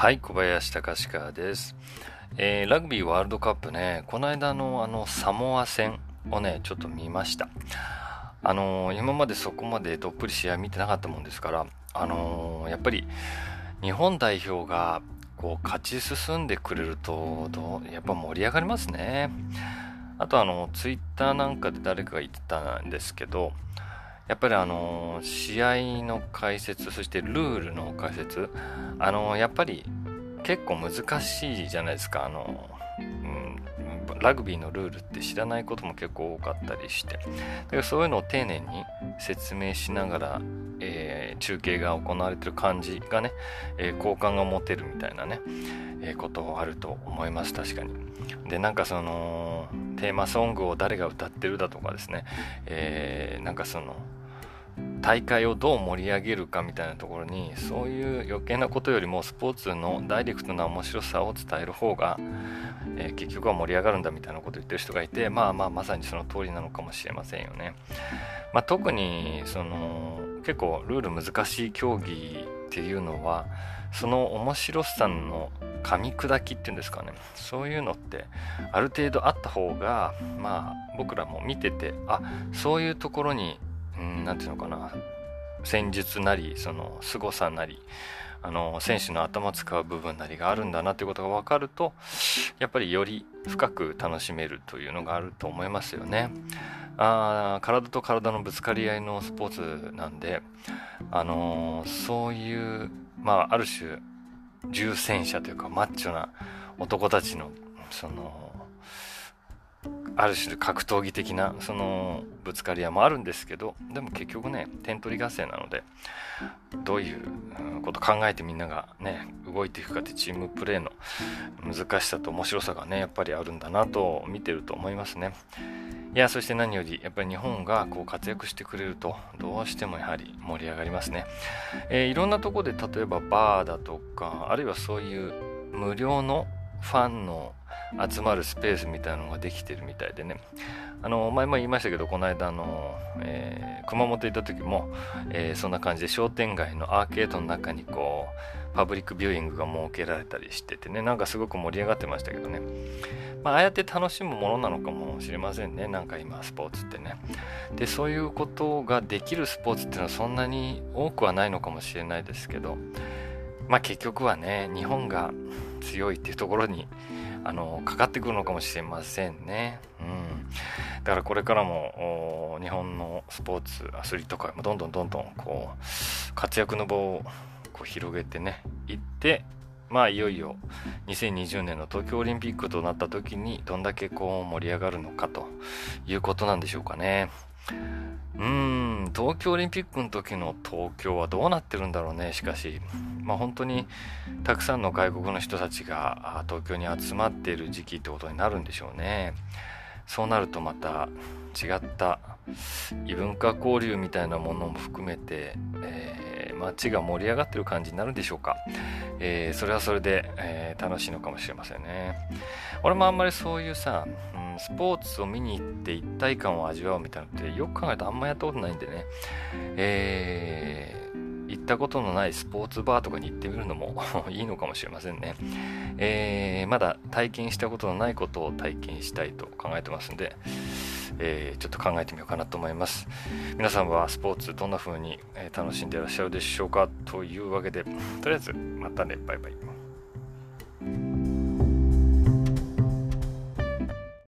はい、小林隆史です、えー、ラグビーワールドカップね、この間のあのサモア戦をね、ちょっと見ました。あのー、今までそこまでどっぷり試合見てなかったもんですから、あのー、やっぱり日本代表がこう勝ち進んでくれるとどうやっぱ盛り上がりますね。あとあの、ツイッターなんかで誰かが言ってたんですけど、やっぱりあの試合の解説そしてルールの解説あのやっぱり結構難しいじゃないですか。あの、うん、ラグビーのルールって知らないことも結構多かったりして。だからそういうのを丁寧に説明しながら、えー、中継が行われてる感じがね、えー、好感が持てるみたいなね、えー、ことあると思います。確かに。でなんかそのテーマソングを誰が歌ってるだとかですね、えー、なんかその大会をどう盛り上げるかみたいなところにそういう余計なことよりもスポーツのダイレクトな面白さを伝える方が、えー、結局は盛り上がるんだみたいなことを言ってる人がいてまあまあまさにその通りなのかもしれませんよね。まあ、特にその結構ルール難しい競技っていうのはその面白さの噛み砕きっていうんですかねそういうのってある程度あった方がまあ僕らも見ててあそういうところに何て言うのかな戦術なりその凄さなりあの選手の頭使う部分なりがあるんだなということが分かるとやっぱりより深く楽しめるというのがあると思いますよね。あ体と体のぶつかり合いのスポーツなんで、あのー、そういう、まあ、ある種重戦車というかマッチョな男たちのそのある種格闘技的なそのぶつかり合いもあるんですけどでも結局ね点取り合戦なのでどういうこと考えてみんながね動いていくかってチームプレーの難しさと面白さがねやっぱりあるんだなと見てると思いますね。いやそして何よりやっぱり日本がこう活躍してくれるとどうしてもやはり盛り上がりますね、えー、いろんなとこで例えばバーだとかあるいはそういう無料のファンの集まるスペースみたいなのができてるみたいでね。あの前も言いましたけどこの間の、えー、熊本行った時も、えー、そんな感じで商店街のアーケードの中にこうパブリックビューイングが設けられたりしててね。なんかすごく盛り上がってましたけどね、まあ、あやって楽しむものなのかもしれませんね。なんか今スポーツってね。でそういうことができるスポーツっていうのはそんなに多くはないのかもしれないですけど。まあ結局はね日本が強いっていうところにあのかかってくるのかもしれませんね。うん、だからこれからも日本のスポーツアスリート界もどんどんどんどんこう活躍の場をこう広げてねいってまあいよいよ2020年の東京オリンピックとなった時にどんだけこう盛り上がるのかということなんでしょうかね。うーん、東京オリンピックの時の東京はどうなってるんだろうね、しかし。まあ本当にたくさんの外国の人たちが東京に集まっている時期ってことになるんでしょうね。そうなるとまた違った異文化交流みたいなものも含めて、えー、街が盛り上がってる感じになるんでしょうか。えー、それはそれで、えー、楽しいのかもしれませんね。俺もあんまりそういうさ、スポーツを見に行って一体感を味わうみたいなのってよく考えるとあんまやったことないんでね、えー、行ったことのないスポーツバーとかに行ってみるのも いいのかもしれませんね、えー、まだ体験したことのないことを体験したいと考えてますんで、えー、ちょっと考えてみようかなと思います。皆さんはスポーツどんな風に楽しんでいらっしゃるでしょうかというわけでとりあえずまたね。バイバイ。